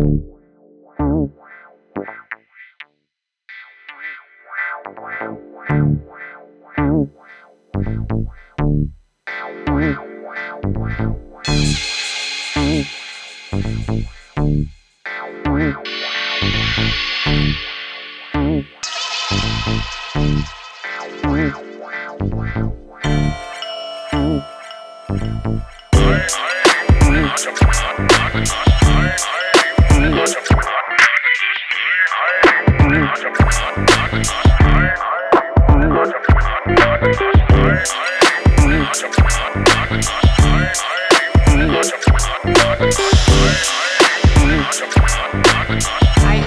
Wow. I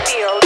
feel,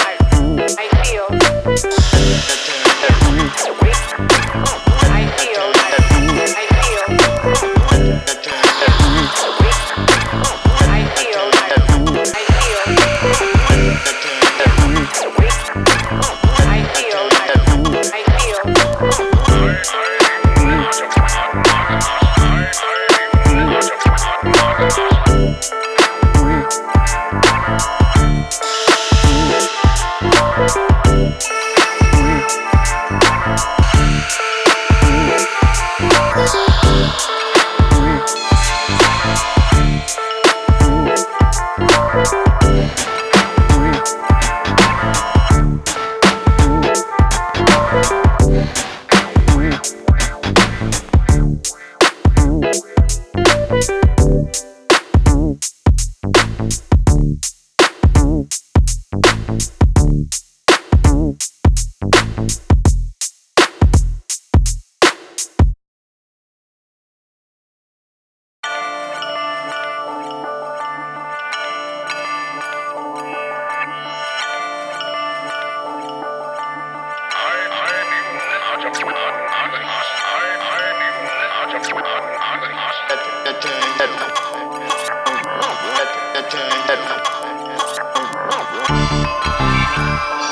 Música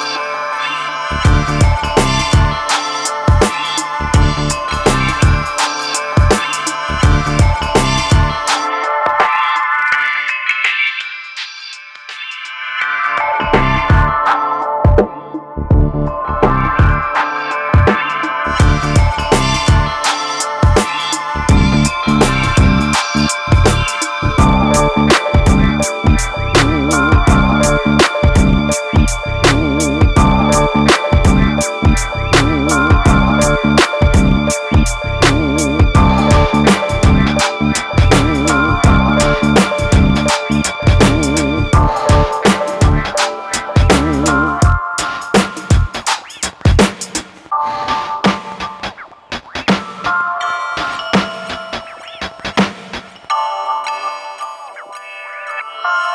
Bye.